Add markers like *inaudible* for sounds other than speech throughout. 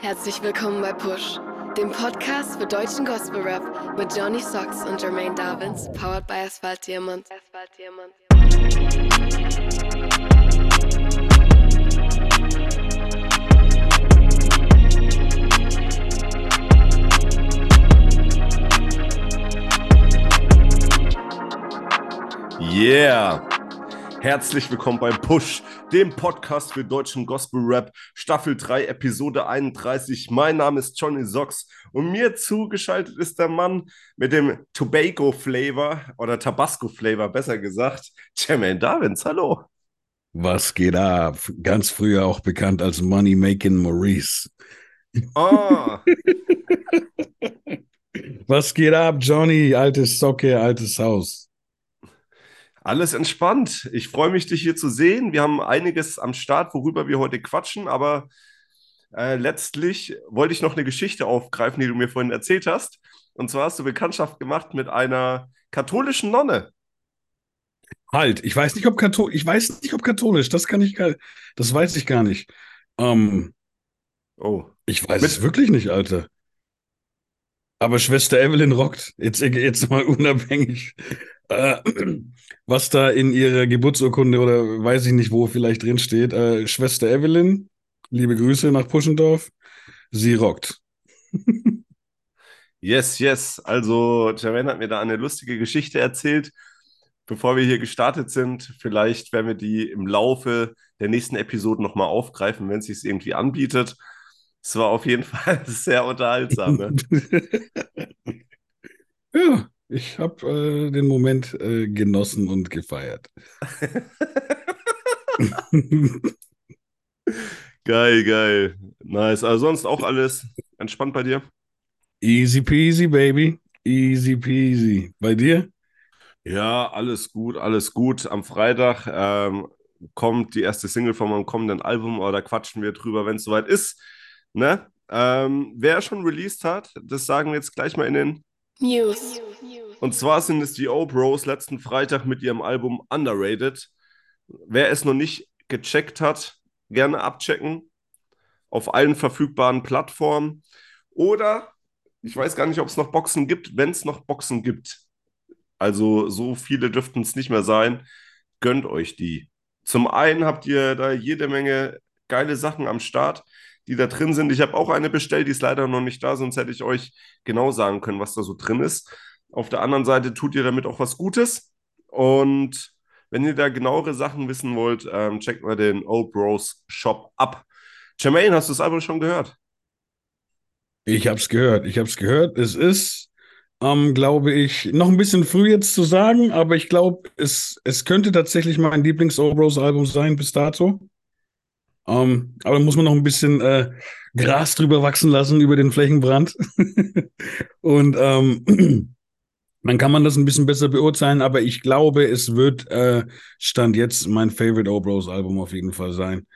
Herzlich willkommen bei Push, dem Podcast für deutschen Gospel Rap mit Johnny Socks und Jermaine Davins, powered by Asphalt Diamond. Asphalt Diamond. Yeah! Herzlich willkommen bei Push, dem Podcast für deutschen Gospel Rap, Staffel 3, Episode 31. Mein Name ist Johnny Socks und mir zugeschaltet ist der Mann mit dem Tobago Flavor oder Tabasco Flavor, besser gesagt, Jermaine Davins. Hallo. Was geht ab? Ganz früher auch bekannt als Money Making Maurice. Oh, *laughs* Was geht ab, Johnny? Altes Socke, altes Haus. Alles entspannt. Ich freue mich, dich hier zu sehen. Wir haben einiges am Start, worüber wir heute quatschen, aber äh, letztlich wollte ich noch eine Geschichte aufgreifen, die du mir vorhin erzählt hast. Und zwar hast du Bekanntschaft gemacht mit einer katholischen Nonne. Halt, ich weiß nicht, ob katholisch, ich weiß nicht, ob katholisch, das kann ich gar, das weiß ich gar nicht. Ähm, Oh. ich weiß Mit- es wirklich nicht, Alter. Aber Schwester Evelyn rockt. Jetzt, jetzt mal *laughs* unabhängig, äh, *clears throat* was da in ihrer Geburtsurkunde oder weiß ich nicht, wo vielleicht drin steht. Äh, Schwester Evelyn, liebe Grüße nach Puschendorf. Sie rockt. *laughs* Yes, yes. Also, Jermaine hat mir da eine lustige Geschichte erzählt. Bevor wir hier gestartet sind, vielleicht werden wir die im Laufe der nächsten Episoden nochmal aufgreifen, wenn es sich irgendwie anbietet. Es war auf jeden *laughs* Fall sehr unterhaltsam. Ne? *laughs* Ja, ich habe äh, den Moment äh, genossen und gefeiert. *laughs* Geil, geil. Nice. Also sonst auch alles entspannt bei dir? Easy peasy, baby. Easy peasy. Bei dir? Ja, alles gut, alles gut. Am Freitag ähm, kommt die erste Single von meinem kommenden Album, aber da quatschen wir drüber, wenn es soweit ist. Ne? Ähm, wer schon released hat, das sagen wir jetzt gleich mal in den. News. Und zwar sind es die O-Bros letzten Freitag mit ihrem Album Underrated. Wer es noch nicht gecheckt hat, gerne abchecken. Auf allen verfügbaren Plattformen. Oder, ich weiß gar nicht, ob es noch Boxen gibt, wenn es noch Boxen gibt. Also so viele dürften es nicht mehr sein. Gönnt euch die. Zum einen habt ihr da jede Menge geile Sachen am Start, die da drin sind. Ich habe auch eine bestellt, die ist leider noch nicht da, sonst hätte ich euch genau sagen können, was da so drin ist. Auf der anderen Seite tut ihr damit auch was Gutes. Und wenn ihr da genauere Sachen wissen wollt, ähm, checkt mal den Old Bros Shop ab. Jermaine, hast du das Album schon gehört? Ich hab's gehört. Ich hab's gehört. Es ist, ähm, glaube ich, noch ein bisschen früh jetzt zu sagen, aber ich glaube, es, es könnte tatsächlich mein Lieblings-Obros-Album sein bis dato. Ähm, aber da muss man noch ein bisschen äh, Gras drüber wachsen lassen über den Flächenbrand. *laughs* Und ähm, *clears throat* dann kann man das ein bisschen besser beurteilen, aber ich glaube, es wird äh, Stand jetzt mein Favorite Obros Album auf jeden Fall sein.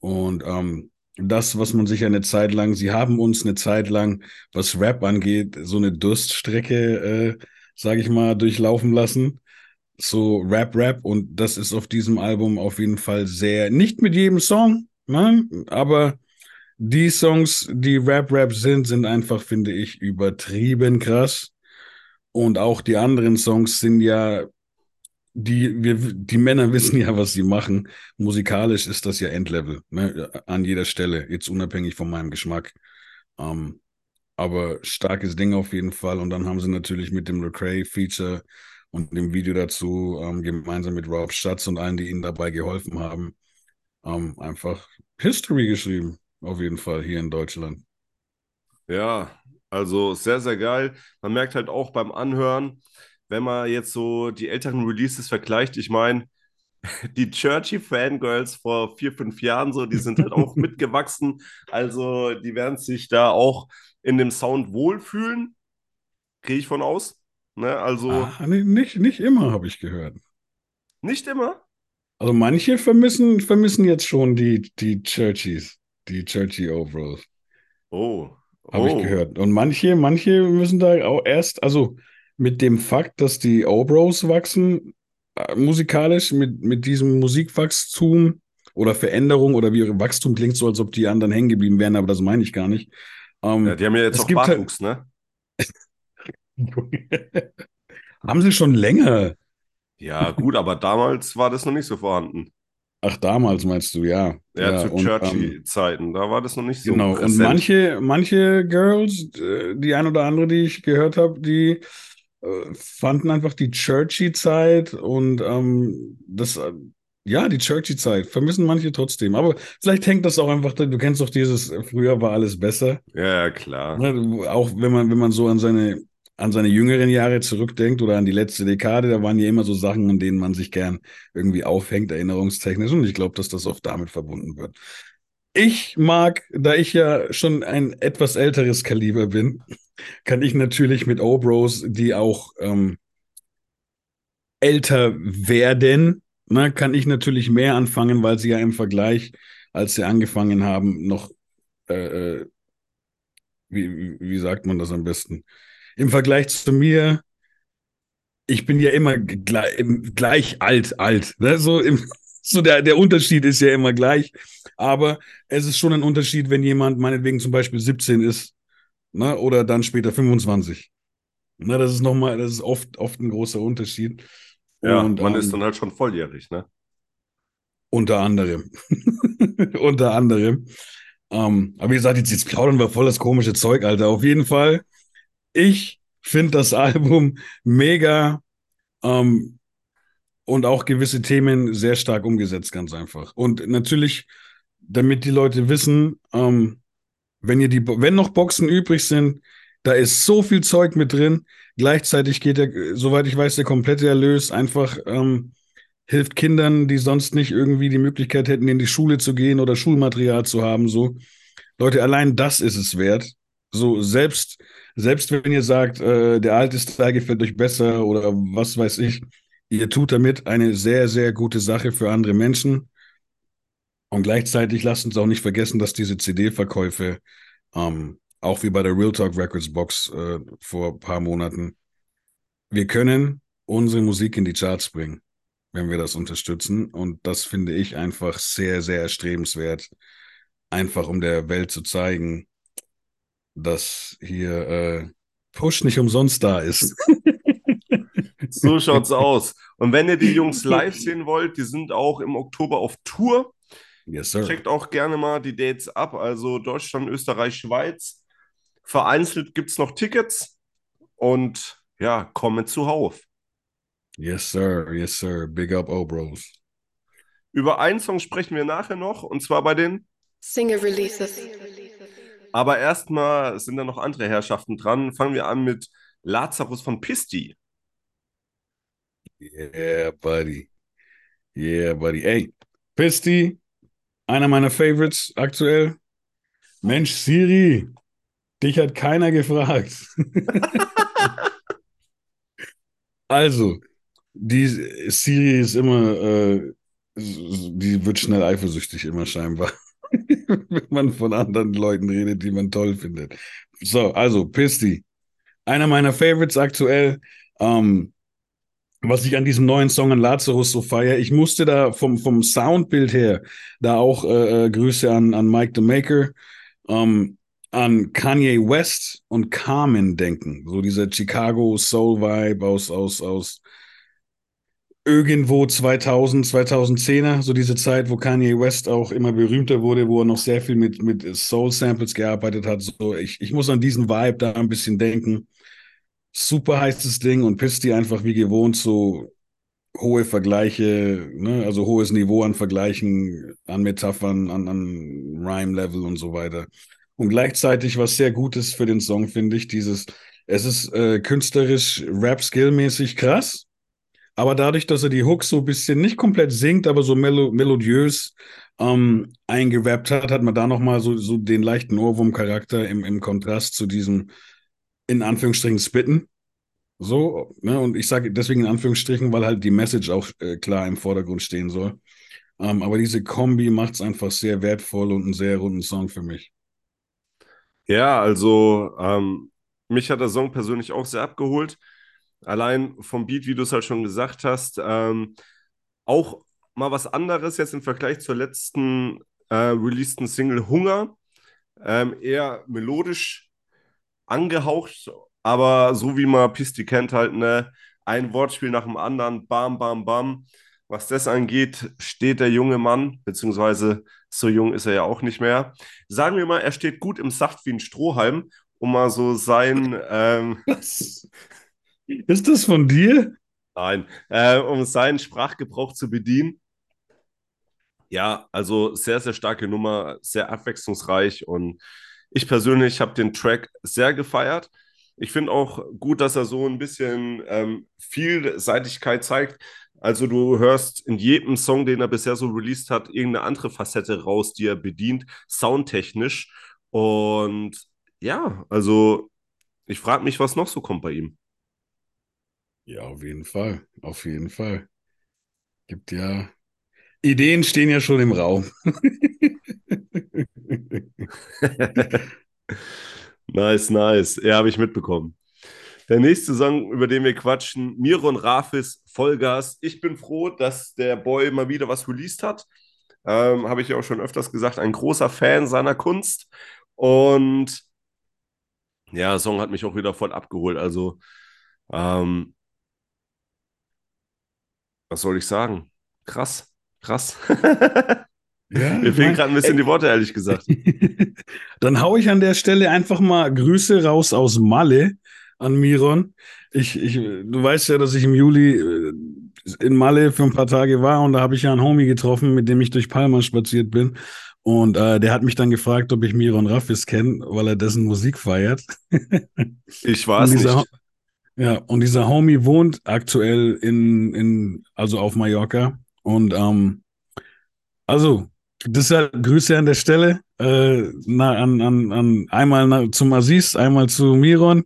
Und ähm, das, was man sich eine Zeit lang, sie haben uns eine Zeit lang, was Rap angeht, so eine Durststrecke, äh, sage ich mal, durchlaufen lassen. So Rap, Rap. Und das ist auf diesem Album auf jeden Fall sehr, nicht mit jedem Song, ne? aber die Songs, die Rap, Rap sind, sind einfach, finde ich, übertrieben krass. Und auch die anderen Songs sind ja, die, wir, die Männer *laughs* wissen ja, was sie machen. Musikalisch ist das ja Endlevel, ne? An jeder Stelle, jetzt unabhängig von meinem Geschmack. Ähm, aber starkes Ding auf jeden Fall. Und dann haben sie natürlich mit dem Lecrae-Feature und dem Video dazu, ähm, gemeinsam mit Rob Schatz und allen, die ihnen dabei geholfen haben, ähm, einfach History geschrieben. Auf jeden Fall hier in Deutschland. Ja, also sehr, sehr geil. Man merkt halt auch beim Anhören, wenn man jetzt so die älteren Releases vergleicht, ich meine, *laughs* die Churchy Fangirls vor vier, fünf Jahren so, die sind halt auch *laughs* mitgewachsen. Also die werden sich da auch in dem Sound wohlfühlen. Gehe ich von aus. Ne? Also Ah, nee, nicht, nicht immer, habe ich gehört. nicht immer. Also manche vermissen, vermissen jetzt schon die, die Churchies, die Churchy Overalls, Oh. habe oh. ich gehört. Und manche, manche müssen da auch erst, also mit dem Fakt, dass die Obros wachsen, äh, musikalisch, mit, mit diesem Musikwachstum oder Veränderung oder wie Wachstum klingt so, als ob die anderen hängen geblieben wären, aber das meine ich gar nicht. Ähm, ja, die haben ja jetzt auch Bartwuchs, halt... ne? *laughs* *laughs* haben sie schon länger. Ja, gut, aber damals war das noch nicht so vorhanden. Ach, damals meinst du, ja. Ja, ja zu Churchy-Zeiten, ähm, da war das noch nicht so. Genau, präsent. und manche, manche Girls, äh, die ein oder andere, die ich gehört habe, die äh, fanden einfach die Churchy-Zeit und ähm, das, äh, ja, die Churchy-Zeit vermissen manche trotzdem. Aber vielleicht hängt das auch einfach, du kennst doch dieses, früher war alles besser. Ja, klar. Ne, auch wenn man, wenn man so an seine an seine jüngeren Jahre zurückdenkt oder an die letzte Dekade, da waren ja immer so Sachen, an denen man sich gern irgendwie aufhängt, erinnerungstechnisch. Und ich glaube, dass das oft damit verbunden wird. Ich mag, da ich ja schon ein etwas älteres Kaliber bin, kann ich natürlich mit O-Bros, die auch ähm, älter werden, na, ne, kann ich natürlich mehr anfangen, weil sie ja im Vergleich, als sie angefangen haben, noch, äh, äh wie, wie sagt man das am besten? Im Vergleich zu mir, ich bin ja immer gleich, gleich alt, alt. Ne? So, im, *laughs* so der, der Unterschied ist ja immer gleich. Aber es ist schon ein Unterschied, wenn jemand meinetwegen zum Beispiel 17 ist ne? oder dann später 25. Ne? Das ist nochmal, das ist oft, oft ein großer Unterschied. Ja, und man ähm, ist dann halt schon volljährig, ne? Unter anderem. *laughs* unter anderem. Ähm, aber wie gesagt, jetzt, jetzt plaudern wir voll das komische Zeug, Alter. Auf jeden Fall ich finde das Album mega ähm, und auch gewisse Themen sehr stark umgesetzt, ganz einfach. Und natürlich, damit die Leute wissen, ähm, wenn ihr die, wenn noch Boxen übrig sind, da ist so viel Zeug mit drin. Gleichzeitig geht der, soweit ich weiß, der komplette Erlös einfach ähm, hilft Kindern, die sonst nicht irgendwie die Möglichkeit hätten, in die Schule zu gehen oder Schulmaterial zu haben. So, Leute, allein das ist es wert. So selbst selbst wenn ihr sagt, äh, der alte Style gefällt euch besser oder was weiß ich, ihr tut damit eine sehr, sehr gute Sache für andere Menschen. Und gleichzeitig lasst uns auch nicht vergessen, dass diese CD-Verkäufe, ähm, auch wie bei der Real Talk Records Box äh, vor ein paar Monaten, wir können unsere Musik in die Charts bringen, wenn wir das unterstützen. Und das finde ich einfach sehr, sehr erstrebenswert, einfach um der Welt zu zeigen, dass hier äh, Push nicht umsonst da ist. *laughs* so schaut's aus. Und wenn ihr die Jungs live sehen wollt, die sind auch im Oktober auf Tour. Yes, sir. Checkt auch gerne mal die Dates ab. Also Deutschland, Österreich, Schweiz. Vereinzelt gibt es noch Tickets. Und ja, kommen zuhauf. Yes, sir. Yes, sir. Big up, oh Bros. Über einen Song sprechen wir nachher noch. Und zwar bei den Single Releases. Aber erstmal sind da noch andere Herrschaften dran. Fangen wir an mit Lazarus von Pisti. Yeah, buddy. Yeah, buddy. Ey, Pisti, einer meiner Favorites aktuell. Mensch, Siri, dich hat keiner gefragt. *laughs* also, die Siri ist immer, äh, die wird schnell eifersüchtig, immer scheinbar. *laughs* wenn man von anderen Leuten redet, die man toll findet. So, also Pisti. Einer meiner Favorites aktuell. Ähm, was ich an diesem neuen Song an Lazarus so feiere. Ich musste da vom, vom Soundbild her da auch äh, äh, Grüße an, an Mike the Maker, ähm, an Kanye West und Carmen denken. So dieser Chicago Soul Vibe aus, aus, aus irgendwo 2000, 2010er, so diese Zeit, wo Kanye West auch immer berühmter wurde, wo er noch sehr viel mit, mit Soul-Samples gearbeitet hat. So, ich, ich muss an diesen Vibe da ein bisschen denken. Super heißes Ding und Pisti einfach wie gewohnt so hohe Vergleiche, ne? also hohes Niveau an Vergleichen, an Metaphern, an, an Rhyme-Level und so weiter. Und gleichzeitig was sehr Gutes für den Song, finde ich, dieses, es ist äh, künstlerisch, Rap-Skill-mäßig krass, aber dadurch, dass er die Hooks so ein bisschen nicht komplett singt, aber so melo melodiös ähm, eingerappt hat, hat man da nochmal so, so den leichten Ohrwurm-Charakter im, im Kontrast zu diesem, in Anführungsstrichen, Spitten. So, ne? Und ich sage deswegen in Anführungsstrichen, weil halt die Message auch äh, klar im Vordergrund stehen soll. Ähm, aber diese Kombi macht es einfach sehr wertvoll und einen sehr runden Song für mich. Ja, also ähm, mich hat der Song persönlich auch sehr abgeholt allein vom Beat, wie du es halt schon gesagt hast, ähm, auch mal was anderes jetzt im Vergleich zur letzten äh, releaseden Single Hunger. Ähm, eher melodisch angehaucht, aber so wie man Pisti kennt, halt ne, ein Wortspiel nach dem anderen, bam, bam, bam. Was das angeht, steht der junge Mann, beziehungsweise so jung ist er ja auch nicht mehr. Sagen wir mal, er steht gut im Saft wie ein Strohhalm, um mal so sein. *laughs* Ähm, ist das von dir? Nein, äh, um seinen Sprachgebrauch zu bedienen. Ja, also sehr, sehr starke Nummer, sehr abwechslungsreich und ich persönlich habe den Track sehr gefeiert. Ich finde auch gut, dass er so ein bisschen ähm, Vielseitigkeit zeigt. Also du hörst in jedem Song, den er bisher so released hat, irgendeine andere Facette raus, die er bedient, soundtechnisch. Und ja, also ich frage mich, was noch so kommt bei ihm. Ja, auf jeden Fall. Auf jeden Fall. Gibt ja. Ideen stehen ja schon im Raum. *laughs* nice, nice. Ja, habe ich mitbekommen. Der nächste Song, über den wir quatschen, Miron Rafis Vollgas. Ich bin froh, dass der Boy mal wieder was released hat. Ähm, habe ich ja auch schon öfters gesagt, ein großer Fan seiner Kunst. Und ja, der Song hat mich auch wieder voll abgeholt. Also, ähm, was soll ich sagen? Krass, krass. Ja, *laughs* Mir fehlen gerade ein bisschen die Worte, ehrlich gesagt. *laughs* Dann haue ich an der Stelle einfach mal Grüße raus aus Malle an Miron. Ich, ich, du weißt ja, dass ich im Juli äh, in Malle für ein paar Tage war und da habe ich ja einen Homie getroffen, mit dem ich durch Palma spaziert bin. Und äh, der hat mich dann gefragt, ob ich Miron Raffis kenne, weil er dessen Musik feiert. ich weiß nicht. Ja, und dieser Homie wohnt aktuell in, in also auf Mallorca. Und ähm, also, deshalb Grüße an der Stelle. Äh, na, an, an, an einmal na, zum Aziz, einmal zu Miron.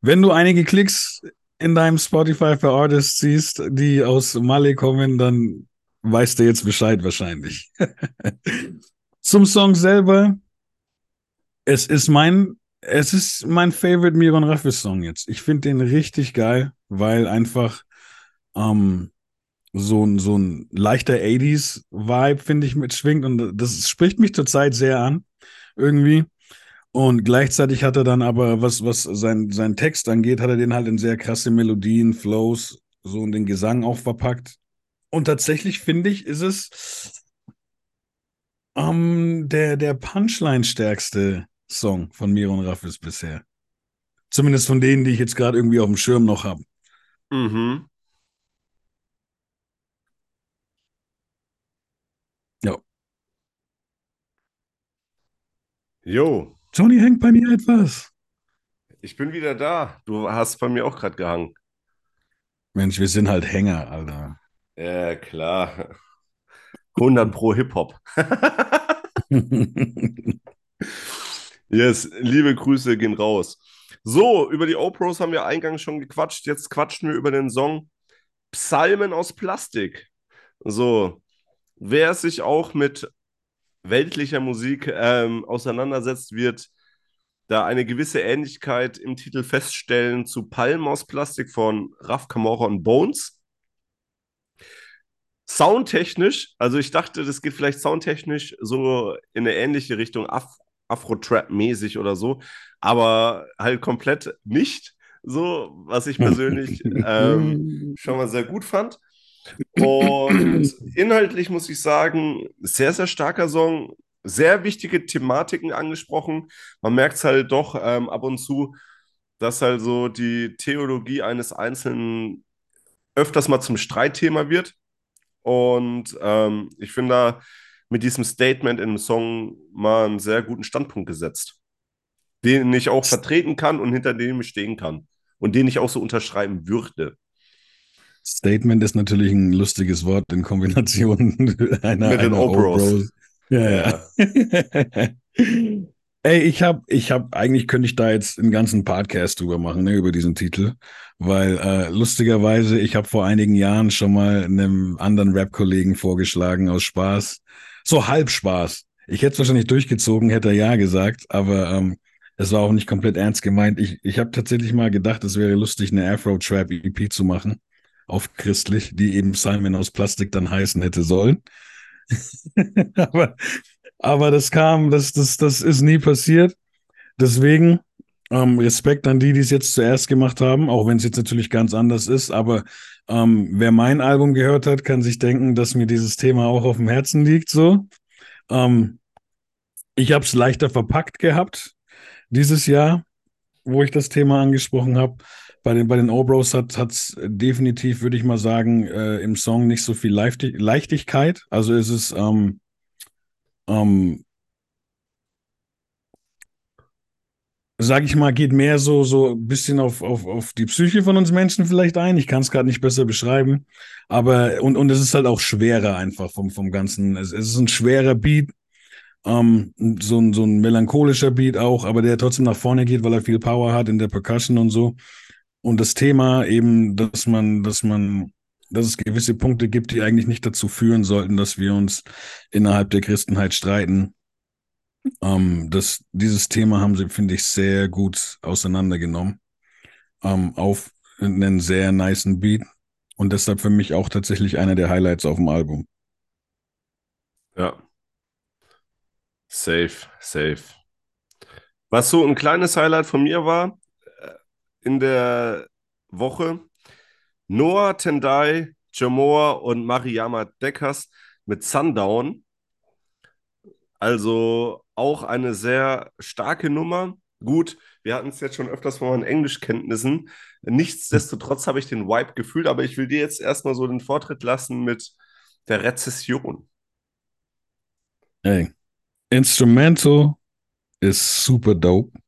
Wenn du einige Klicks in deinem Spotify für Artists siehst, die aus Mali kommen, dann weißt du jetzt Bescheid wahrscheinlich. *laughs* Zum Song selber. Es ist mein, es ist mein Favorite Miron Raffis Song jetzt. Ich finde den richtig geil, weil einfach ähm, so ein, so ein leichter 80s-Vibe, finde ich, mitschwingt. Und das spricht mich zurzeit sehr an, irgendwie. Und gleichzeitig hat er dann aber, was, was sein, sein Text angeht, hat er den halt in sehr krasse Melodien, Flows, so in den Gesang auch verpackt. Und tatsächlich finde ich, ist es ähm, der, der Punchline-stärkste Song von Miron Raffis bisher. Zumindest von denen, die ich jetzt gerade irgendwie auf dem Schirm noch habe. Mhm. Ja. Jo, Johnny hängt bei mir etwas. Ich bin wieder da. Du hast bei mir auch gerade gehangen. Mensch, wir sind halt Hänger, Alter. Ja, klar. 100 pro Hip-Hop. *laughs* *laughs* yes, liebe Grüße gehen raus. So, über die O-Pros haben wir eingangs schon gequatscht. Jetzt quatschen wir über den Song Psalmen aus Plastik. So, wer sich auch mit weltlicher Musik ähm, auseinandersetzt, wird da eine gewisse Ähnlichkeit im Titel feststellen zu Palm aus Plastik von Raf Camora und Bones. Soundtechnisch, also ich dachte, das geht vielleicht soundtechnisch so in eine ähnliche Richtung, Afro-Trap-mäßig oder so, aber halt komplett nicht so, was ich persönlich *laughs* ähm, schon mal sehr gut fand. Und inhaltlich muss ich sagen, sehr, sehr starker Song, sehr wichtige Thematiken angesprochen. Man merkt es halt doch ähm, ab und zu, dass halt so die Theologie eines Einzelnen öfters mal zum Streitthema wird. Und ähm, ich finde da mit diesem Statement im Song mal einen sehr guten Standpunkt gesetzt, den ich auch vertreten kann und hinter dem ich stehen kann und den ich auch so unterschreiben würde. Statement ist natürlich ein lustiges Wort in Kombination *laughs* einer, mit den Opros. Ja, ja. ja. *laughs* Ey, ich habe, ich habe, eigentlich könnte ich da jetzt einen ganzen Podcast drüber machen, ne, über diesen Titel, weil äh, lustigerweise, ich habe vor einigen Jahren schon mal einem anderen Rap-Kollegen vorgeschlagen aus Spaß, so halb Spaß. Ich hätte es wahrscheinlich durchgezogen, hätte er ja gesagt, aber ähm, es war auch nicht komplett ernst gemeint. Ich, ich habe tatsächlich mal gedacht, es wäre lustig, eine Afro-Trap-EP zu machen auf christlich, die eben Simon aus Plastik dann heißen hätte sollen. *laughs* aber, aber das kam, das, das, das ist nie passiert. Deswegen ähm, Respekt an die, die es jetzt zuerst gemacht haben, auch wenn es jetzt natürlich ganz anders ist. Aber ähm, wer mein Album gehört hat, kann sich denken, dass mir dieses Thema auch auf dem Herzen liegt. So, ähm, ich habe es leichter verpackt gehabt dieses Jahr, wo ich das Thema angesprochen habe. Bei den, bei den O-Bros hat es definitiv, würde ich mal sagen, äh, im Song nicht so viel Leichtig Leichtigkeit. Also es ist ähm, ähm, sag ich mal, geht mehr so, so ein bisschen auf, auf, auf die Psyche von uns Menschen vielleicht ein. Ich kann es gerade nicht besser beschreiben. Aber, und, und es ist halt auch schwerer einfach vom, vom Ganzen. Es, es ist ein schwerer Beat, ähm, so, ein, so ein melancholischer Beat auch, aber der trotzdem nach vorne geht, weil er viel Power hat in der Percussion und so. Und das Thema eben, dass man, dass man, dass es gewisse Punkte gibt, die eigentlich nicht dazu führen sollten, dass wir uns innerhalb der Christenheit streiten ähm, das, dieses Thema haben sie, finde ich, sehr gut auseinandergenommen. Ähm, auf einen sehr niceen Beat. Und deshalb für mich auch tatsächlich einer der Highlights auf dem Album. Ja. Safe, safe. Was so ein kleines Highlight von mir war äh, in der Woche, Noah Tendai, Jamor und Mariama Deckers mit Sundown. Also auch eine sehr starke Nummer. Gut, wir hatten es jetzt schon öfters von meinen Englischkenntnissen. Nichtsdestotrotz habe ich den Vibe gefühlt, aber ich will dir jetzt erstmal so den Vortritt lassen mit der Rezession. Ey, Instrumental ist super dope.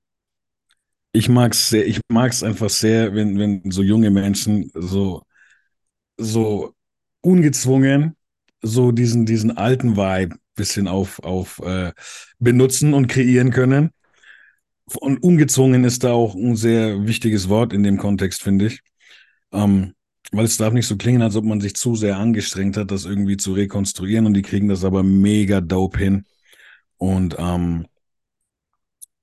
Ich mag es sehr, ich mag es einfach sehr, wenn, wenn so junge Menschen so, so ungezwungen so diesen, diesen alten Vibe bisschen auf, auf äh, benutzen und kreieren können. Und ungezwungen ist da auch ein sehr wichtiges Wort in dem Kontext, finde ich. Ähm, weil es darf nicht so klingen, als ob man sich zu sehr angestrengt hat, das irgendwie zu rekonstruieren. Und die kriegen das aber mega dope hin. Und ähm,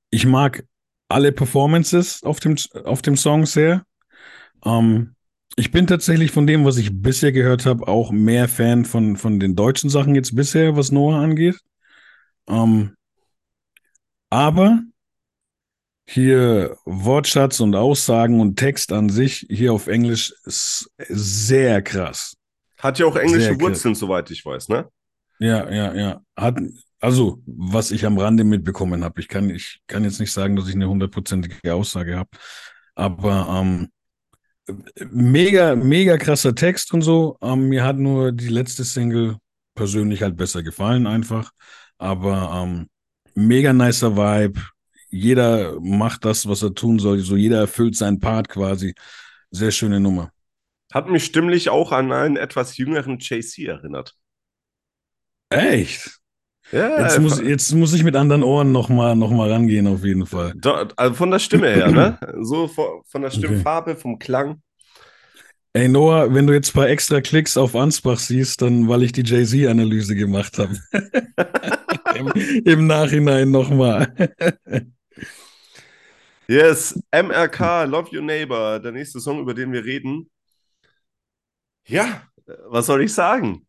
ich mag alle Performances auf dem, auf dem Song sehr. Ähm, ich bin tatsächlich von dem, was ich bisher gehört habe, auch mehr Fan von, von den deutschen Sachen jetzt bisher, was Noah angeht. Ähm, aber hier Wortschatz und Aussagen und Text an sich hier auf Englisch ist sehr krass. Hat ja auch englische Wurzeln, soweit ich weiß, ne? Ja, ja, ja. Hat, also, was ich am Rande mitbekommen habe. Ich kann, ich kann jetzt nicht sagen, dass ich eine hundertprozentige Aussage habe. Aber ähm, mega, mega krasser Text und so. Ähm, mir hat nur die letzte Single persönlich halt besser gefallen einfach. Aber ähm, mega nicer Vibe. Jeder macht das, was er tun soll. So jeder erfüllt seinen Part quasi. Sehr schöne Nummer. Hat mich stimmlich auch an einen etwas jüngeren JC erinnert. Echt? Ja, jetzt, muss, jetzt muss ich mit anderen Ohren nochmal noch mal rangehen, auf jeden Fall. also von der Stimme her, ne? So von der Stimmfarbe, okay. vom Klang. Ey, Noah, wenn du jetzt ein paar extra Klicks auf Ansbach siehst, dann weil ich die Jay-Z-Analyse gemacht habe. *laughs* Im, Im, Nachhinein nochmal. yes, MRK, Love Your Neighbor, der nächste Song, über den wir reden. Ja, was soll ich sagen?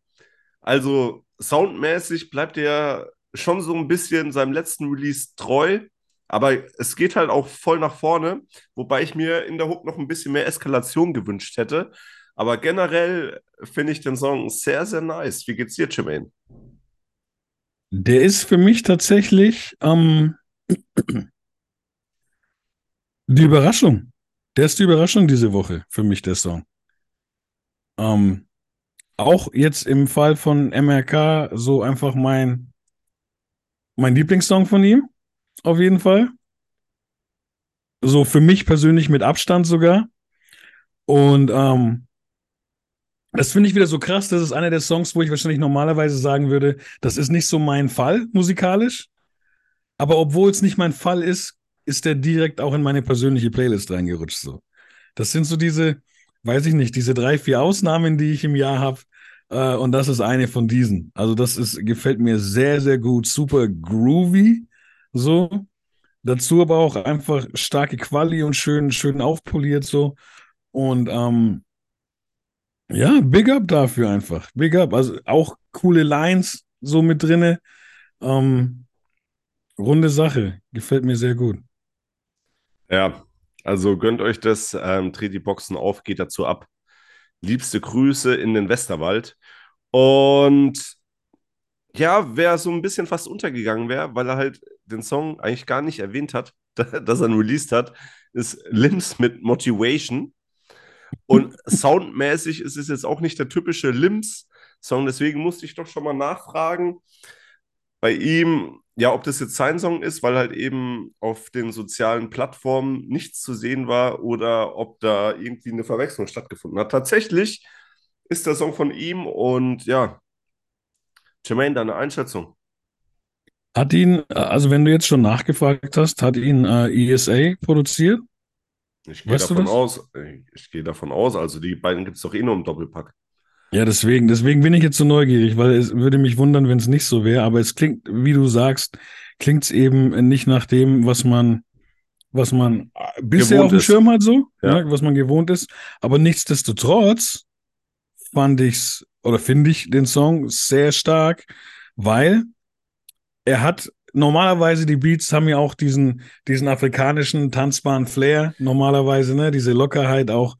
Also, soundmäßig bleibt er schon so ein bisschen seinem letzten Release treu, aber es geht halt auch voll nach vorne, wobei ich mir in der Hook noch ein bisschen mehr Eskalation gewünscht hätte. Aber generell finde ich den Song sehr, sehr nice. Wie geht's dir, Jermaine? Der ist für mich tatsächlich ähm, die Überraschung. Der ist die Überraschung diese Woche für mich, der Song. Ähm, auch jetzt im Fall von MRK so einfach mein, mein Lieblingssong von ihm. Auf jeden Fall. So für mich persönlich mit Abstand sogar. Und ähm, das finde ich wieder so krass. Das ist einer der Songs, wo ich wahrscheinlich normalerweise sagen würde, das ist nicht so mein Fall musikalisch. Aber obwohl es nicht mein Fall ist, ist der direkt auch in meine persönliche Playlist reingerutscht. So. Das sind so diese, weiß ich nicht, diese drei, vier Ausnahmen, die ich im Jahr habe. Äh, und das ist eine von diesen. Also das ist, gefällt mir sehr, sehr gut. Super groovy. So. Dazu aber auch einfach starke Quali und schön, schön aufpoliert so. Und ähm, Ja, big up dafür einfach. Big up. Also auch coole Lines so mit drinne. Ähm, runde Sache. Gefällt mir sehr gut. Ja, also gönnt euch das, ähm, dreht die Boxen auf, geht dazu ab. Liebste Grüße in den Westerwald. Und ja, wer so ein bisschen fast untergegangen wäre, weil er halt den Song eigentlich gar nicht erwähnt hat, *laughs* dass er ihn released hat, ist Limbs mit Motivation. Und *laughs* soundmäßig ist es jetzt auch nicht der typische Limbs-Song, deswegen musste ich doch schon mal nachfragen bei ihm, ja, ob das jetzt sein Song ist, weil halt eben auf den sozialen Plattformen nichts zu sehen war oder ob da irgendwie eine Verwechslung stattgefunden hat. Tatsächlich ist der Song von ihm und ja, Jermaine, deine Einschätzung? Hat ihn, also wenn du jetzt schon nachgefragt hast, hat ihn äh, ESA produziert? Ich gehe davon aus, ich gehe davon aus, also die beiden gibt es doch eh nur im Doppelpack. Ja, deswegen, deswegen bin ich jetzt so neugierig, weil es würde mich wundern, wenn es nicht so wäre, aber es klingt, wie du sagst, klingt es eben nicht nach dem, was man, was man bisher gewohnt auf dem ist. Schirm hat, so, ja. ne, was man gewohnt ist. Aber nichtsdestotrotz fand ich's oder finde ich den Song sehr stark, weil er hat normalerweise die Beats haben ja auch diesen, diesen afrikanischen tanzbaren Flair, normalerweise, ne, diese Lockerheit auch.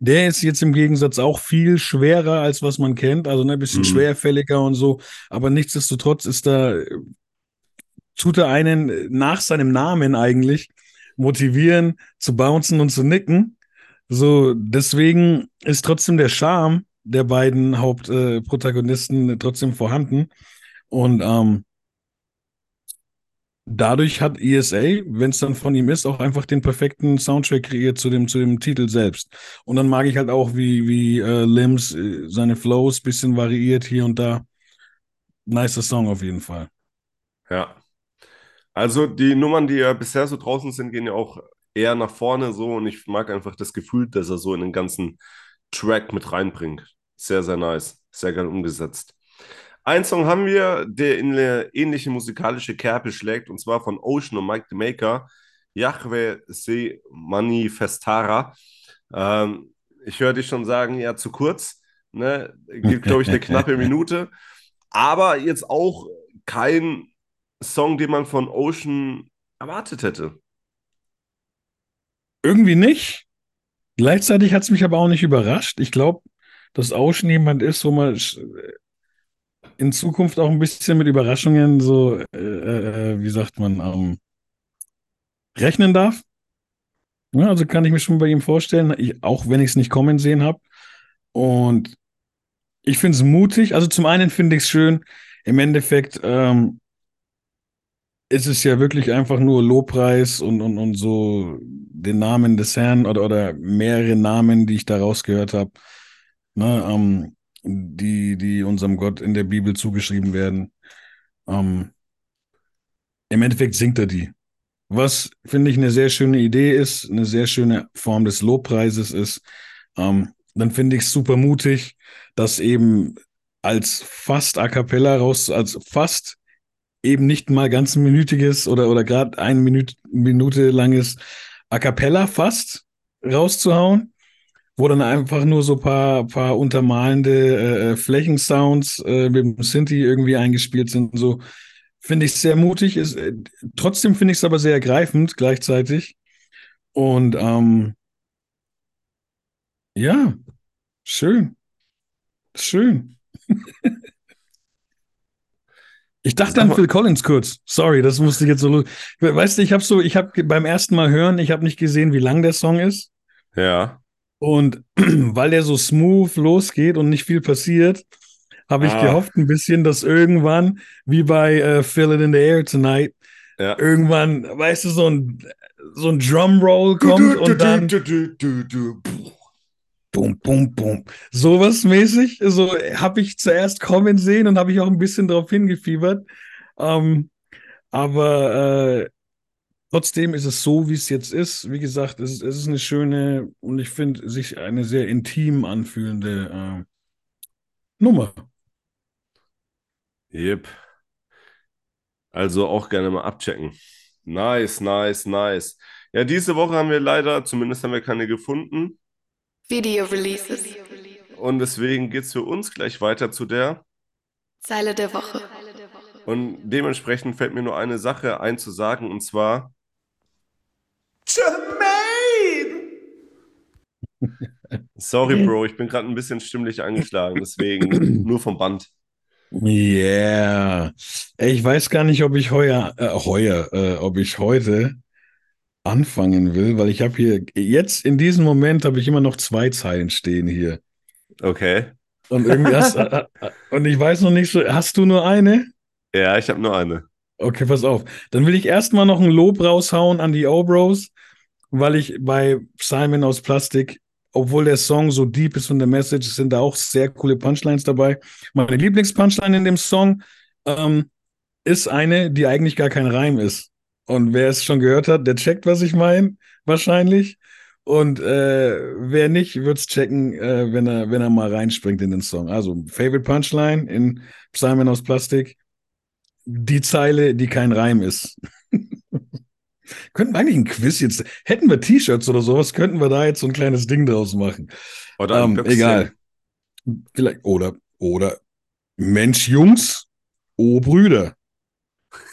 Der ist jetzt im Gegensatz auch viel schwerer, als was man kennt, also ne, ein bisschen mhm. schwerfälliger und so, aber nichtsdestotrotz ist da, tut er einen nach seinem Namen eigentlich motivieren, zu bouncen und zu nicken. So, deswegen ist trotzdem der Charme der beiden Hauptprotagonisten äh, trotzdem vorhanden. Und ähm, dadurch hat ESA, wenn es dann von ihm ist, auch einfach den perfekten Soundtrack kreiert zu dem, zu dem Titel selbst. Und dann mag ich halt auch, wie, wie äh, Limbs äh, seine Flows bisschen variiert hier und da. Nicer Song auf jeden Fall. Ja. Also die Nummern, die ja bisher so draußen sind, gehen ja auch eher nach vorne so und ich mag einfach das Gefühl, dass er so in den ganzen Track mit reinbringt. Sehr, sehr nice. Sehr geil umgesetzt. Ein Song haben wir, der in eine ähnliche musikalische Kerbe schlägt, und zwar von Ocean und Mike the Maker. Yahweh se manifestara. Ähm, ich höre dich schon sagen, ja, zu kurz. Ne? Gibt, glaube ich, eine knappe *laughs* Minute. Aber jetzt auch kein Song, den man von Ocean erwartet hätte. Irgendwie nicht. Gleichzeitig hat es mich aber auch nicht überrascht. Ich glaube, dass Ocean jemand ist, wo man in Zukunft auch ein bisschen mit Überraschungen so, äh, äh, wie sagt man, ähm, rechnen darf. Ja, also kann ich mir schon bei ihm vorstellen, ich, auch wenn ich es nicht kommen sehen habe. Und ich finde es mutig. Also zum einen finde ich es schön, im Endeffekt ähm, ist es ja wirklich einfach nur Lobpreis und, und, und so den Namen des Herrn oder, oder mehrere Namen, die ich da rausgehört habe ne, ähm, die, die unserem Gott in der Bibel zugeschrieben werden. Ähm, Im Endeffekt singt er die. Was, finde ich, eine sehr schöne Idee ist, eine sehr schöne Form des Lobpreises ist, ähm, dann finde ich es super mutig, dass eben als fast a cappella raus, als fast eben nicht mal ganz minütiges oder, oder gerade eine Minute, Minute langes a cappella fast rauszuhauen wo dann einfach nur so paar, paar untermalende äh, äh, Flächensounds äh, mit dem Synthi irgendwie eingespielt sind. So finde ich sehr mutig. Ist, äh, trotzdem finde ich es aber sehr ergreifend gleichzeitig. Und ähm, ja, schön. Schön. *laughs* Ich dachte an Phil Collins kurz. Sorry, das musste ich jetzt so. Weißt du, ich habe so, ich habe beim ersten Mal hören, ich habe nicht gesehen, wie lang der Song ist. Ja. Und *clears throat* weil der so smooth losgeht und nicht viel passiert, habe ich ah. gehofft ein bisschen, dass irgendwann, wie bei äh, Feel It in the Air Tonight, ja. irgendwann, weißt du, so ein, so ein Drumroll kommt und dann Bum, bum, bum. Sowas mäßig. So habe ich zuerst kommen sehen und habe ich auch ein bisschen darauf hingefiebert. Ähm, aber äh, Trotzdem ist es so, wie es jetzt ist. Wie gesagt, es, es ist eine schöne und ich finde sich eine sehr intim anfühlende äh, Nummer. Yep. Also auch gerne mal abchecken. Nice, nice, nice. Ja, diese Woche haben wir leider, zumindest haben wir keine gefunden. Video Releases. Und deswegen geht es für uns gleich weiter zu der. Zeile der Woche. Und dementsprechend fällt mir nur eine Sache ein zu sagen, und zwar. *laughs* Sorry, Bro, ich bin gerade ein bisschen stimmlich angeschlagen, deswegen *clears throat* nur vom Band. Yeah. Ich weiß gar nicht, ob ich heuer, äh, heuer, äh, ob ich heute anfangen will, weil ich habe hier, jetzt in diesem Moment habe ich immer noch zwei Zeilen stehen hier. Okay. Und irgendwie hast, *laughs* äh, äh, und ich weiß noch nicht so, hast du nur eine? Ja, ich habe nur eine. Okay, pass auf. Dann will ich erstmal noch ein Lob raushauen an die O-Bros, weil ich bei Simon aus Plastik, obwohl der Song so deep ist und der Message, sind da auch sehr coole Punchlines dabei. Meine Lieblingspunchline in dem Song ähm, ist eine, die eigentlich gar kein Reim ist. Und wer es schon gehört hat, der checkt, was ich meine, wahrscheinlich. Und äh, wer nicht, wird's checken, äh, wenn er, wenn er mal reinspringt in den Song. Also, Favorite Punchline in Simon aus Plastik. Die Zeile, die kein Reim ist. *laughs* könnten wir eigentlich ein Quiz jetzt, hätten wir T-Shirts oder sowas, könnten wir da jetzt so ein kleines Ding draus machen. Oder Ähm, egal. Vielleicht, oder, oder Mensch, Jungs, oh Brüder.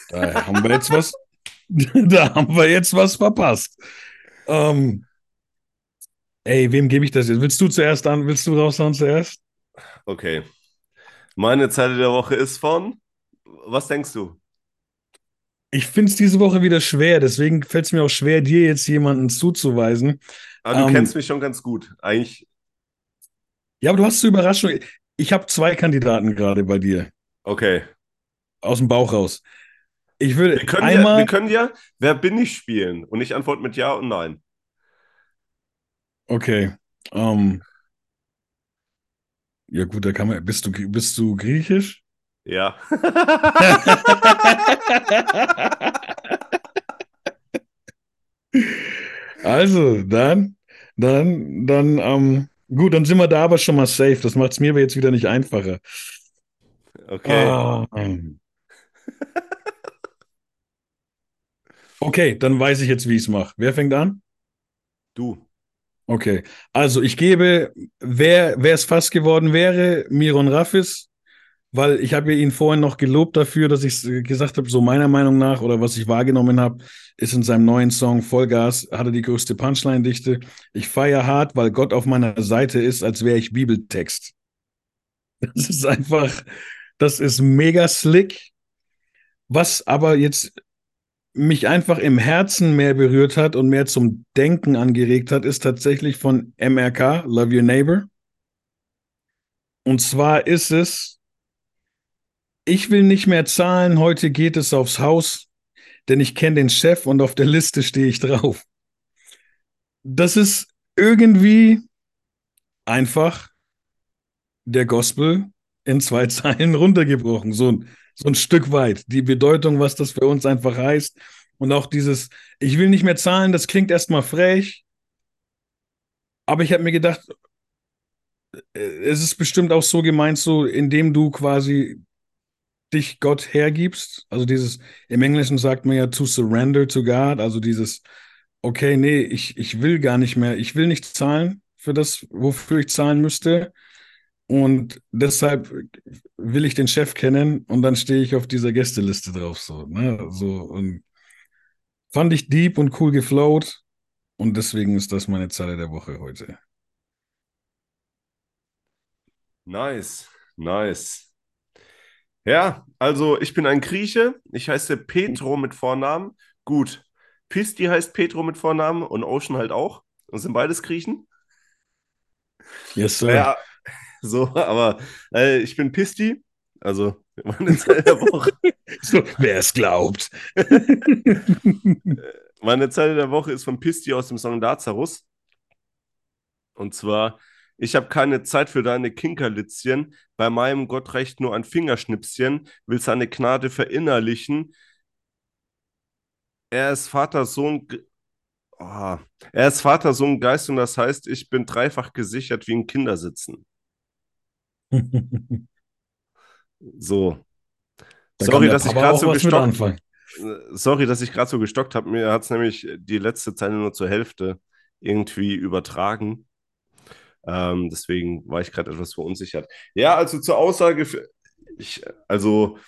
Da haben wir jetzt was, *laughs* da haben wir jetzt was verpasst. Ähm, ey, wem gebe ich das jetzt? Willst du zuerst an? Willst du raushauen zuerst? Okay. Meine Zeile der Woche ist von. Was denkst du? Ich finde es diese Woche wieder schwer, deswegen fällt es mir auch schwer, dir jetzt jemanden zuzuweisen. Ah, du Ähm, kennst mich schon ganz gut. Eigentlich, Ja, aber du hast so Überraschung. Ich habe zwei Kandidaten gerade bei dir, okay. aus dem Bauch raus. Ich würde Wir können, ja, einmal. wir können ja Wer bin ich spielen und ich antworte mit Ja und Nein. Okay. Ähm, ja, gut, da kann man. Bist du, bist du griechisch? Ja. *laughs* Also, dann, dann, dann, ähm, gut, dann sind wir da aber schon mal safe. Das macht es mir aber jetzt wieder nicht einfacher. Okay. Ah. Okay, dann weiß ich jetzt, wie ich es mache. Wer fängt an? Du. Okay, also ich gebe, wer, wer es fast geworden wäre, Miron Raffis, weil ich habe ja ihn vorhin noch gelobt dafür, dass ich gesagt habe, so meiner Meinung nach oder was ich wahrgenommen habe, ist in seinem neuen Song Vollgas, hat er die größte Punchline-Dichte. Ich feiere hart, weil Gott auf meiner Seite ist, als wäre ich Bibeltext. Das ist einfach, das ist mega slick. Was aber jetzt mich einfach im Herzen mehr berührt hat und mehr zum Denken angeregt hat, ist tatsächlich von MRK, Love Your Neighbor. Und zwar ist es, ich will nicht mehr zahlen, heute geht es aufs Haus, denn ich kenne den Chef und auf der Liste stehe ich drauf. Das ist irgendwie einfach der Gospel in zwei *laughs* Zeilen runtergebrochen. So ein, so ein Stück weit. Die Bedeutung, was das für uns einfach heißt. Und auch dieses, ich will nicht mehr zahlen, das klingt erstmal frech. Aber ich habe mir gedacht, äh, es ist bestimmt auch so gemeint, so indem du quasi dich Gott hergibst. Also dieses, im Englischen sagt man ja to surrender to God, also dieses, okay, nee, ich, ich will gar nicht mehr, ich will nicht zahlen für das, wofür ich zahlen müsste. Und deshalb will ich den Chef kennen und dann stehe ich auf dieser Gästeliste drauf, so, ne, so, und fand ich deep und cool geflowt und deswegen ist das meine Zeile der Woche heute. Nice. Nice. Ja, also ich bin ein Grieche. Ich heiße Petro mit Vornamen. Gut. Pisti heißt Petro mit Vornamen und Ocean halt auch. Und sind beides Griechen. Yes, sir. Ja, so, aber äh, ich bin Pisti. Also meine Zeile der Woche. *laughs* So, wer es glaubt. Meine Zeile der Woche ist von Pisti aus dem Song Lazarus. Und zwar, ich habe keine Zeit für deine Kinkerlitzchen. Bei meinem Gott reicht nur ein Fingerschnipschen. Will seine Gnade verinnerlichen. Er ist Vater, Sohn. Oh. Er ist Vater, Sohn, Geist und das heißt, ich bin dreifach gesichert wie ein Kindersitzen. *laughs* So. Da Sorry, dass ich gerade so gestockt. Äh, Sorry, dass ich gerade so gestockt habe. Mir hat es nämlich die letzte Zeile nur zur Hälfte irgendwie übertragen. Ähm, deswegen war ich gerade etwas verunsichert. Ja, also zur Aussage, ich, also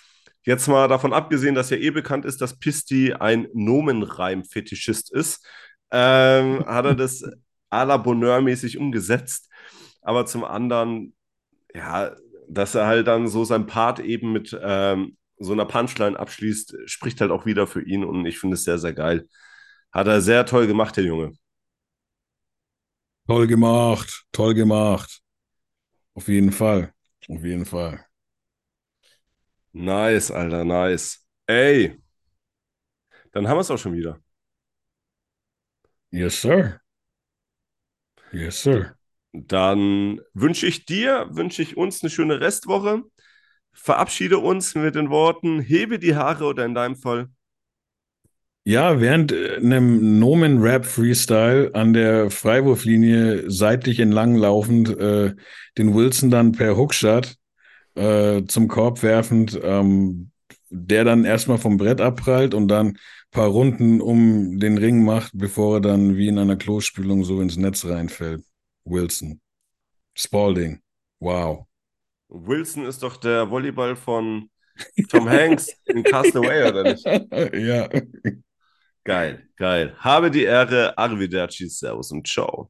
jetzt mal davon abgesehen, dass ja eh bekannt ist, dass Pisti ein Nomenreim-Fetischist ist, ähm, *laughs* hat er das à la Bonheur-mäßig umgesetzt. Aber zum anderen, ja, dass er halt dann so sein Part eben mit ähm, so einer Punchline abschließt, spricht halt auch wieder für ihn und ich finde es sehr, sehr geil. Hat er sehr toll gemacht, der Junge. Toll gemacht, toll gemacht. Auf jeden Fall, auf jeden Fall. Nice, Alter, nice. Ey, dann haben wir es auch schon wieder. Yes, sir. Yes, sir. Dann wünsche ich dir, wünsche ich uns eine schöne Restwoche. Verabschiede uns mit den Worten, hebe die Haare oder in deinem Fall. Ja, während äh, einem Nomen-Rap-Freestyle an der Freiwurflinie seitlich entlang laufend, äh, den Wilson dann per Hookshot äh, zum Korb werfend, ähm, der dann erstmal vom Brett abprallt und dann ein paar Runden um den Ring macht, bevor er dann wie in einer Klospülung so ins Netz reinfällt. Wilson. Spalding. Wow. Wilson ist doch der Volleyball von Tom Hanks in Castaway, oder nicht? *laughs* ja. Geil, geil. Habe die Ehre, Arrivederci, Servus und Ciao.